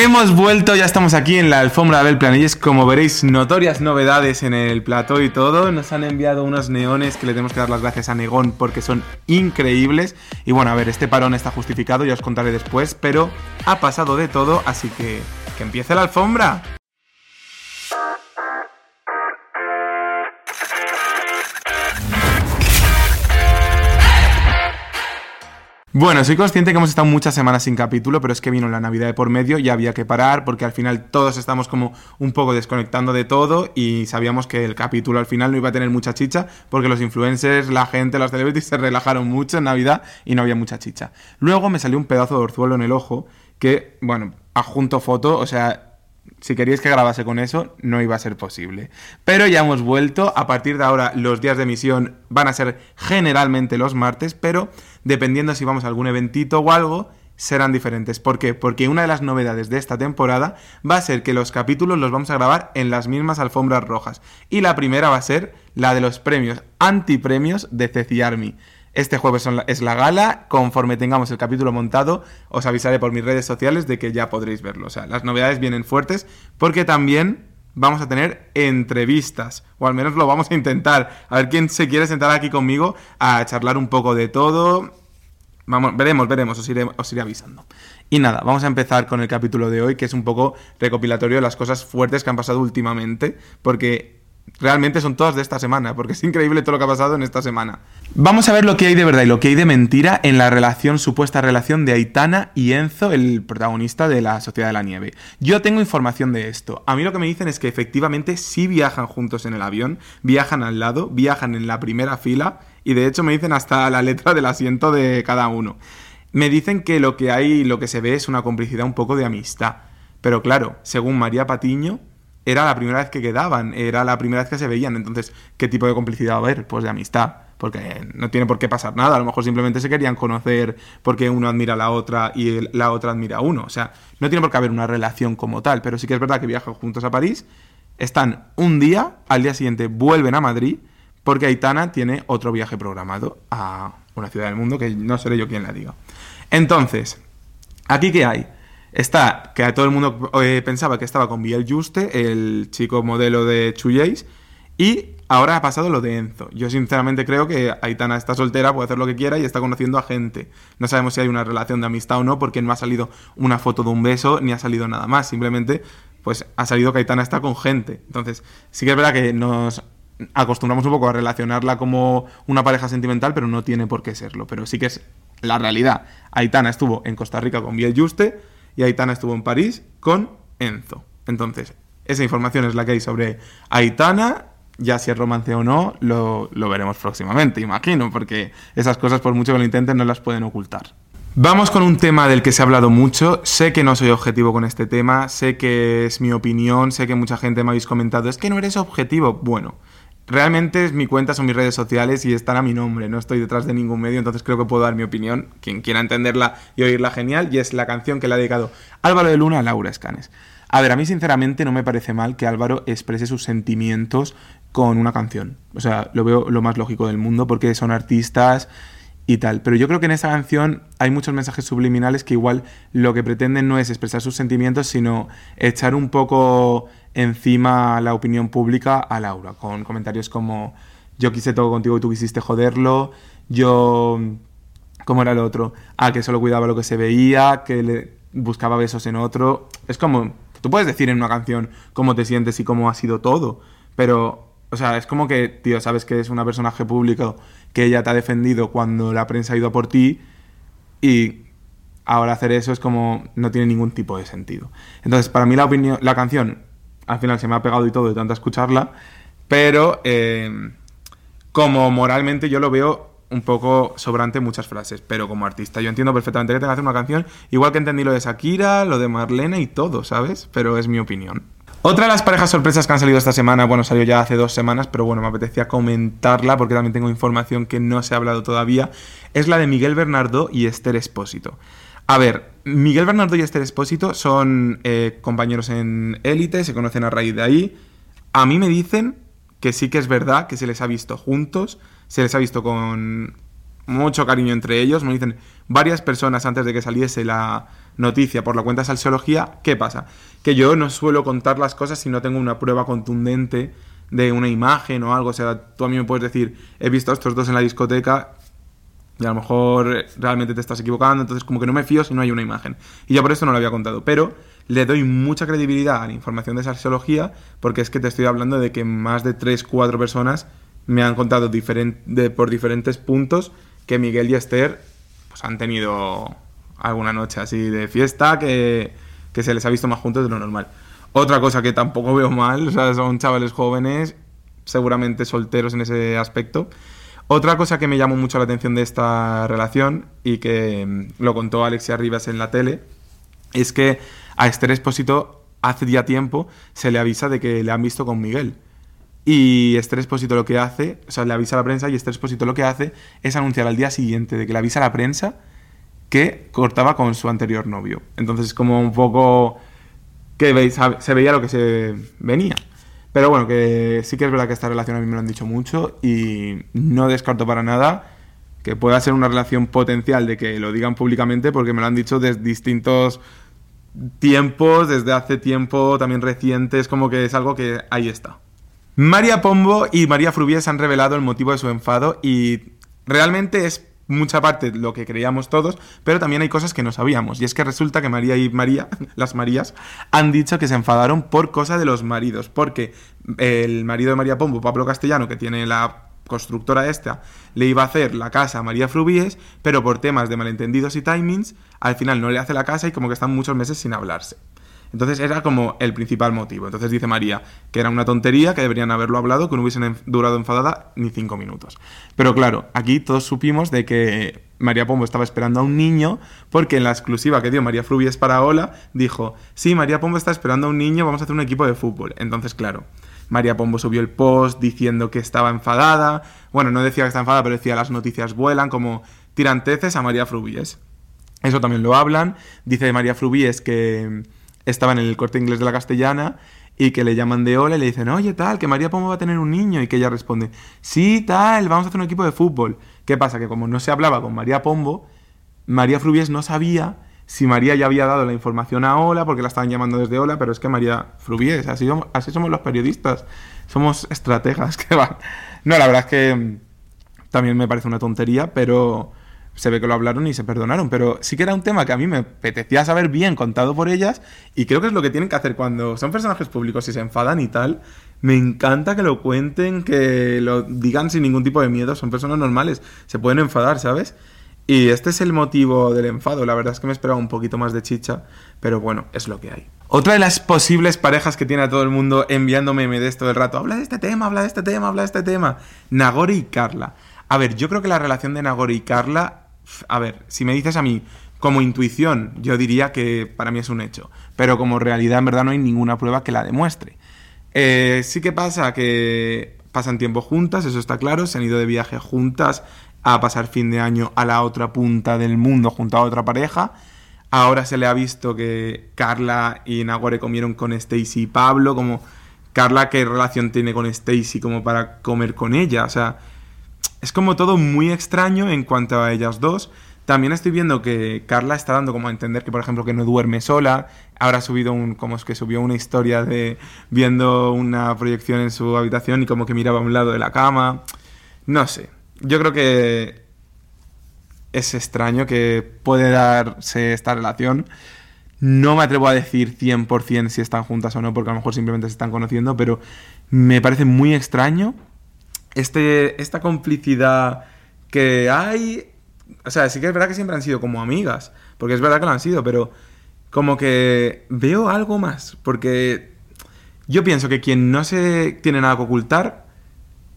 Hemos vuelto, ya estamos aquí en la alfombra del Planilles. Como veréis, notorias novedades en el plató y todo. Nos han enviado unos neones que le tenemos que dar las gracias a Negón porque son increíbles. Y bueno, a ver, este parón está justificado, ya os contaré después, pero ha pasado de todo, así que que empiece la alfombra. Bueno, soy consciente que hemos estado muchas semanas sin capítulo, pero es que vino la Navidad de por medio y había que parar porque al final todos estamos como un poco desconectando de todo y sabíamos que el capítulo al final no iba a tener mucha chicha porque los influencers, la gente, los celebrities se relajaron mucho en Navidad y no había mucha chicha. Luego me salió un pedazo de orzuelo en el ojo que, bueno, adjunto foto, o sea, si queríais que grabase con eso, no iba a ser posible. Pero ya hemos vuelto. A partir de ahora, los días de emisión van a ser generalmente los martes, pero dependiendo si vamos a algún eventito o algo, serán diferentes. ¿Por qué? Porque una de las novedades de esta temporada va a ser que los capítulos los vamos a grabar en las mismas alfombras rojas. Y la primera va a ser la de los premios antipremios de Ceci Army. Este jueves es la gala. Conforme tengamos el capítulo montado, os avisaré por mis redes sociales de que ya podréis verlo. O sea, las novedades vienen fuertes porque también vamos a tener entrevistas, o al menos lo vamos a intentar. A ver quién se quiere sentar aquí conmigo a charlar un poco de todo. Vamos, veremos, veremos, os iré, os iré avisando. Y nada, vamos a empezar con el capítulo de hoy, que es un poco recopilatorio de las cosas fuertes que han pasado últimamente, porque realmente son todas de esta semana, porque es increíble todo lo que ha pasado en esta semana. Vamos a ver lo que hay de verdad y lo que hay de mentira en la relación, supuesta relación de Aitana y Enzo, el protagonista de la Sociedad de la Nieve. Yo tengo información de esto. A mí lo que me dicen es que efectivamente sí viajan juntos en el avión, viajan al lado, viajan en la primera fila y de hecho me dicen hasta la letra del asiento de cada uno. Me dicen que lo que hay, lo que se ve es una complicidad un poco de amistad. Pero claro, según María Patiño, era la primera vez que quedaban, era la primera vez que se veían. Entonces, ¿qué tipo de complicidad va a haber? Pues de amistad. Porque no tiene por qué pasar nada. A lo mejor simplemente se querían conocer porque uno admira a la otra y la otra admira a uno. O sea, no tiene por qué haber una relación como tal. Pero sí que es verdad que viajan juntos a París. Están un día, al día siguiente vuelven a Madrid porque Aitana tiene otro viaje programado a una ciudad del mundo que no seré yo quien la diga. Entonces, ¿aquí qué hay? Está, que a todo el mundo eh, pensaba que estaba con Biel Juste, el chico modelo de Chuyéis, y ahora ha pasado lo de Enzo. Yo sinceramente creo que Aitana está soltera, puede hacer lo que quiera y está conociendo a gente. No sabemos si hay una relación de amistad o no, porque no ha salido una foto de un beso ni ha salido nada más. Simplemente, pues ha salido que Aitana está con gente. Entonces, sí que es verdad que nos acostumbramos un poco a relacionarla como una pareja sentimental, pero no tiene por qué serlo. Pero sí que es la realidad. Aitana estuvo en Costa Rica con Biel Juste y Aitana estuvo en París con Enzo. Entonces, esa información es la que hay sobre Aitana. Ya si es romance o no, lo, veremos próximamente, imagino, porque esas cosas, por mucho que lo intenten, no las pueden ocultar. Vamos con un tema del que se ha hablado mucho. Sé que no soy objetivo con este tema, sé que es mi opinión, sé que mucha gente me habéis comentado, es que no eres objetivo. Bueno, Realmente es mi cuenta, son mis redes sociales y están a mi nombre, no estoy detrás de ningún medio, entonces creo que puedo dar mi opinión, quien quiera entenderla y oírla genial, y es la canción que le ha dedicado Álvaro de Luna a Laura Escanes. A ver, a mí sinceramente no me parece mal que Álvaro exprese sus sentimientos con una canción. O sea, lo veo lo más lógico del mundo porque son artistas y tal. Pero yo creo que en esa canción hay muchos mensajes subliminales que igual lo que pretenden no es expresar sus sentimientos, sino echar un poco encima la opinión pública a Laura, con comentarios como yo quise todo contigo y tú quisiste joderlo, yo... ¿Cómo era el otro? Ah, que solo cuidaba lo que se veía, que le buscaba besos en otro. Es como, tú puedes decir en una canción cómo te sientes y cómo ha sido todo, pero, o sea, es como que, tío, sabes que es una personaje público que ella te ha defendido cuando la prensa ha ido por ti y ahora hacer eso es como no tiene ningún tipo de sentido. Entonces, para mí la opinión, la canción al final se me ha pegado y todo de tanta escucharla, pero eh, como moralmente yo lo veo un poco sobrante muchas frases, pero como artista yo entiendo perfectamente que tenga que hacer una canción, igual que entendí lo de Shakira, lo de Marlena y todo, ¿sabes? Pero es mi opinión. Otra de las parejas sorpresas que han salido esta semana, bueno, salió ya hace dos semanas, pero bueno, me apetecía comentarla porque también tengo información que no se ha hablado todavía, es la de Miguel Bernardo y Esther Espósito. A ver, Miguel Bernardo y Esther Espósito son eh, compañeros en élite, se conocen a raíz de ahí. A mí me dicen que sí que es verdad que se les ha visto juntos, se les ha visto con mucho cariño entre ellos. Me dicen varias personas antes de que saliese la, noticia por la cuenta de Salseología, ¿qué pasa? Que yo no suelo contar las cosas si no tengo una prueba contundente de una imagen o algo. O sea, tú a mí me puedes decir, he visto a estos dos en la discoteca y a lo mejor realmente te estás equivocando, entonces como que no me fío si no hay una imagen. Y yo por eso no lo había contado, pero le doy mucha credibilidad a la información de Salseología porque es que te estoy hablando de que más de 3, 4 personas me han contado por diferentes puntos que Miguel y Esther pues, han tenido alguna noche así de fiesta que, que se les ha visto más juntos de lo normal. Otra cosa que tampoco veo mal, o sea, son chavales jóvenes, seguramente solteros en ese aspecto. Otra cosa que me llamó mucho la atención de esta relación y que mm, lo contó Alexia Rivas en la tele es que a Esther Espósito hace ya tiempo se le avisa de que le han visto con Miguel. Y Esther Espósito lo que hace, o sea, le avisa a la prensa y Esther Espósito lo que hace es anunciar al día siguiente de que le avisa a la prensa que cortaba con su anterior novio. Entonces, es como un poco que veis, se veía lo que se venía. Pero bueno, que sí que es verdad que esta relación a mí me lo han dicho mucho y no descarto para nada que pueda ser una relación potencial de que lo digan públicamente porque me lo han dicho desde distintos tiempos, desde hace tiempo también recientes, como que es algo que ahí está. María Pombo y María Frubies han revelado el motivo de su enfado y realmente es mucha parte lo que creíamos todos, pero también hay cosas que no sabíamos. Y es que resulta que María y María, las Marías, han dicho que se enfadaron por cosa de los maridos, porque el marido de María Pombo, Pablo Castellano, que tiene la constructora esta, le iba a hacer la casa a María Frubies, pero por temas de malentendidos y timings, al final no le hace la casa y como que están muchos meses sin hablarse. Entonces era como el principal motivo. Entonces dice María que era una tontería, que deberían haberlo hablado, que no hubiesen durado enfadada ni cinco minutos. Pero claro, aquí todos supimos de que María Pombo estaba esperando a un niño, porque en la exclusiva que dio María Frubies para Ola, dijo, sí, María Pombo está esperando a un niño, vamos a hacer un equipo de fútbol. Entonces, claro, María Pombo subió el post diciendo que estaba enfadada. Bueno, no decía que estaba enfadada, pero decía las noticias vuelan, como tiranteces a María Frubies. Eso también lo hablan. Dice María Frubies que estaban en el corte inglés de la castellana y que le llaman de hola y le dicen, oye, tal, que María Pombo va a tener un niño. Y que ella responde, sí, tal, vamos a hacer un equipo de fútbol. ¿Qué pasa? Que como no se hablaba con María Pombo, María Frubies no sabía si María ya había dado la información a Ola, porque la estaban llamando desde Ola, pero es que María Frubies, así, así somos los periodistas, somos estrategas que van. No, la verdad es que mm, también me parece una tontería, pero se ve que lo hablaron y se perdonaron, pero sí que era un tema que a mí me apetecía saber bien contado por ellas y creo que es lo que tienen que hacer cuando son personajes públicos y se enfadan y tal. Me encanta que lo cuenten, que lo digan sin ningún tipo de miedo, son personas normales, se pueden enfadar, ¿sabes? Y este es el motivo del enfado, la verdad es que me esperaba un poquito más de chicha, pero bueno, es lo que hay. Otra de las posibles parejas que tiene a todo el mundo enviándome de esto del rato, habla de este tema, habla de este tema, habla de este tema, Nagori y Carla. A ver, yo creo que la relación de Nagori y Carla a ver, si me dices a mí como intuición, yo diría que para mí es un hecho, pero como realidad en verdad no hay ninguna prueba que la demuestre. Eh, sí que pasa que pasan tiempo juntas, eso está claro, se han ido de viaje juntas a pasar fin de año a la otra punta del mundo junto a otra pareja. Ahora se le ha visto que Carla y Nagore comieron con Stacy y Pablo, como Carla qué relación tiene con Stacy como para comer con ella, o sea, es como todo muy extraño en cuanto a ellas dos. También estoy viendo que Carla está dando como a entender que, por ejemplo, que no duerme sola. Ahora ha subido un, como es que subió una historia de viendo una proyección en su habitación y como que miraba a un lado de la cama. No sé. Yo creo que es extraño que puede darse esta relación. No me atrevo a decir 100% si están juntas o no, porque a lo mejor simplemente se están conociendo, pero me parece muy extraño este, esta complicidad que hay. O sea, sí que es verdad que siempre han sido como amigas, porque es verdad que lo han sido, pero como que veo algo más, porque yo pienso que quien no se tiene nada que ocultar,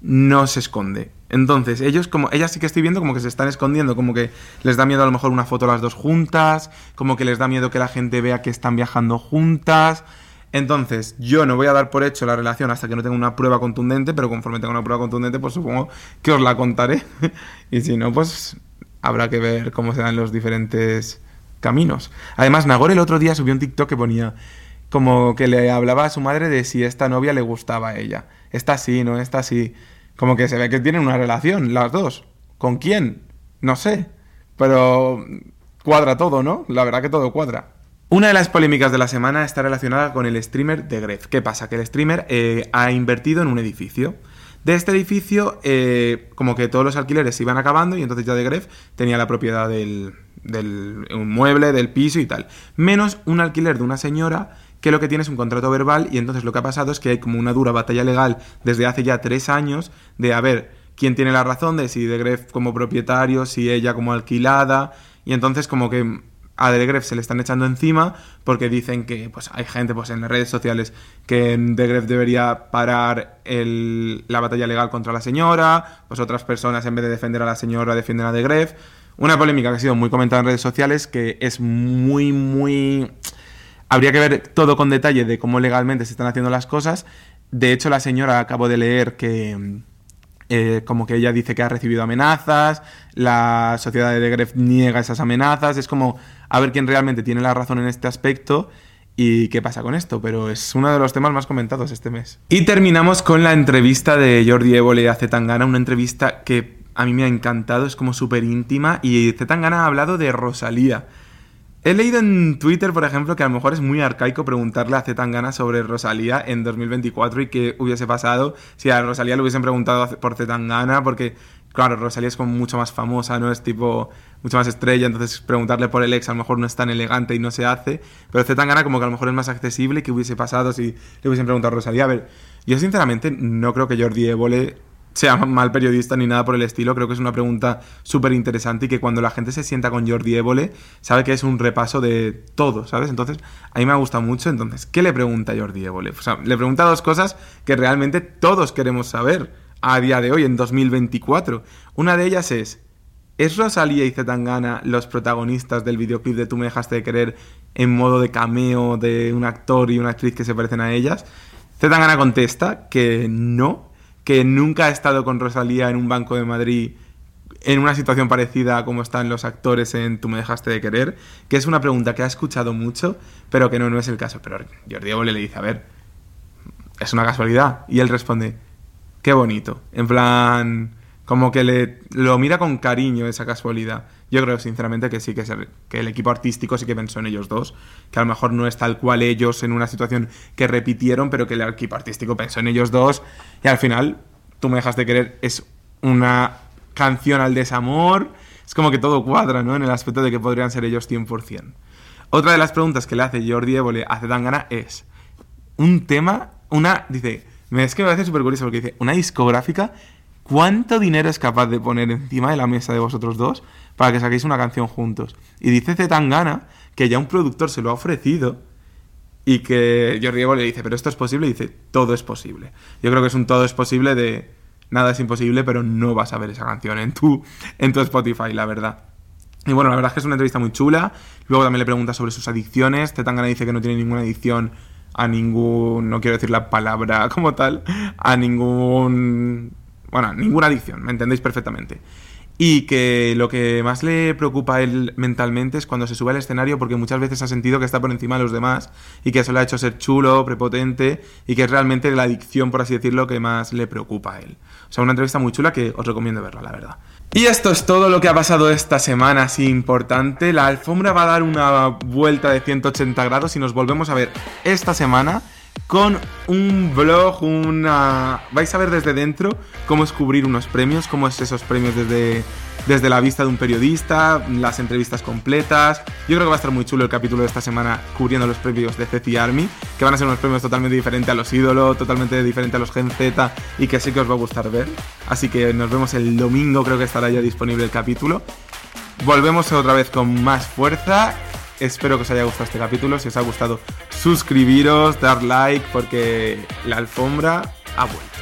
no se esconde. Entonces, ellos como, ellas sí que estoy viendo como que se están escondiendo, como que les da miedo a lo mejor una foto las dos juntas, como que les da miedo que la gente vea que están viajando juntas. Entonces, yo no voy a dar por hecho la relación hasta que no tenga una prueba contundente, pero conforme tenga una prueba contundente, pues supongo que os la contaré. y si no, pues habrá que ver cómo se dan los diferentes caminos. Además, Nagore el otro día subió un TikTok que ponía como que le hablaba a su madre de si esta novia le gustaba a ella. Esta sí, no, esta sí. Como que se ve que tienen una relación, las dos. ¿Con quién? No sé. Pero cuadra todo, ¿no? La verdad que todo cuadra. Una de las polémicas de la semana está relacionada con el streamer de Gref. ¿Qué pasa? Que el streamer eh, ha invertido en un edificio. De este edificio, eh, como que todos los alquileres se iban acabando y entonces ya de Gref tenía la propiedad del, del mueble, del piso y tal. Menos un alquiler de una señora que lo que tiene es un contrato verbal y entonces lo que ha pasado es que hay como una dura batalla legal desde hace ya tres años de a ver quién tiene la razón de si de Gref como propietario, si ella como alquilada y entonces como que a Degref se le están echando encima porque dicen que pues hay gente pues en las redes sociales que Degref debería parar el, la batalla legal contra la señora, pues otras personas en vez de defender a la señora defienden a Degref. Una polémica que ha sido muy comentada en redes sociales que es muy muy habría que ver todo con detalle de cómo legalmente se están haciendo las cosas. De hecho, la señora acabo de leer que eh, como que ella dice que ha recibido amenazas, la sociedad de Degref niega esas amenazas, es como a ver quién realmente tiene la razón en este aspecto y qué pasa con esto, pero es uno de los temas más comentados este mes. Y terminamos con la entrevista de Jordi Évole a Zetangana, una entrevista que a mí me ha encantado, es como súper íntima y Zetangana ha hablado de Rosalía. He leído en Twitter, por ejemplo, que a lo mejor es muy arcaico preguntarle a Zetangana sobre Rosalía en 2024 y qué hubiese pasado si a Rosalía le hubiesen preguntado por Zetangana, porque, claro, Rosalía es como mucho más famosa, ¿no? Es tipo mucho más estrella, entonces preguntarle por el ex a lo mejor no es tan elegante y no se hace, pero Zetangana como que a lo mejor es más accesible que hubiese pasado si le hubiesen preguntado a Rosalía. A ver, yo sinceramente no creo que Jordi Évole sea mal periodista ni nada por el estilo, creo que es una pregunta súper interesante y que cuando la gente se sienta con Jordi Évole sabe que es un repaso de todo, ¿sabes? Entonces, a mí me gusta mucho, entonces, ¿qué le pregunta Jordi Évole? O sea, le pregunta dos cosas que realmente todos queremos saber a día de hoy, en 2024. Una de ellas es, ¿Es Rosalía y Zetangana los protagonistas del videoclip de Tú me dejaste de querer en modo de cameo de un actor y una actriz que se parecen a ellas? Zetangana contesta que no, que nunca ha estado con Rosalía en un banco de Madrid en una situación parecida a como están los actores en Tú me dejaste de querer, que es una pregunta que ha escuchado mucho, pero que no, no es el caso. Pero Jordi Évole le dice, a ver, es una casualidad. Y él responde, qué bonito. En plan, como que le, lo mira con cariño esa casualidad. Yo creo sinceramente que sí, que, el equipo artístico sí que pensó en ellos dos, que a lo mejor no es tal cual ellos en una situación que repitieron, pero que el equipo artístico pensó en ellos dos y al final, tú me dejas de querer, es una canción al desamor, es como que todo cuadra, ¿no? En el aspecto de que podrían ser ellos 100%. Otra de las preguntas que le hace Jordi Évole a Zetangana es un tema, una, dice, es que me parece súper curioso porque dice, una discográfica ¿Cuánto dinero es capaz de poner encima de la mesa de vosotros dos para que saquéis una canción juntos? Y dice Zetangana que ya un productor se lo ha ofrecido y que Jordi Evo le dice, pero esto es posible, y dice, todo es posible. Yo creo que es un todo es posible de nada es imposible, pero no vas a ver esa canción en tu, en tu Spotify, la verdad. Y bueno, la verdad es que es una entrevista muy chula. Luego también le pregunta sobre sus adicciones. Zetangana dice que no tiene ninguna adicción a ningún, no quiero decir la palabra como tal, a ningún bueno, ninguna adicción, me entendéis perfectamente. Y que lo que más le preocupa a él mentalmente es cuando se sube al escenario porque muchas veces ha sentido que está por encima de los demás y que eso le ha hecho ser chulo, prepotente y que es realmente la adicción, por así decirlo, que más le preocupa a él. O sea, una entrevista muy chula que os recomiendo verla, la verdad. Y esto es todo lo que ha pasado esta semana así importante. La alfombra va a dar una vuelta de 180 grados y nos volvemos a ver esta semana con un blog, una... Vais a ver desde dentro cómo es cubrir unos premios, cómo es esos premios desde, desde la vista de un periodista, las entrevistas completas. Yo creo que va a estar muy chulo el capítulo de esta semana cubriendo los premios de CC Army, que van a ser unos premios totalmente diferentes a los ídolos, totalmente diferentes a los Gen Z y que sí que os va a gustar ver. Así que nos vemos el domingo, creo que estará ya disponible el capítulo. Volvemos otra vez con más fuerza Espero que os haya gustado este capítulo. Si os ha gustado, suscribiros, dar like, porque la alfombra ha vuelto.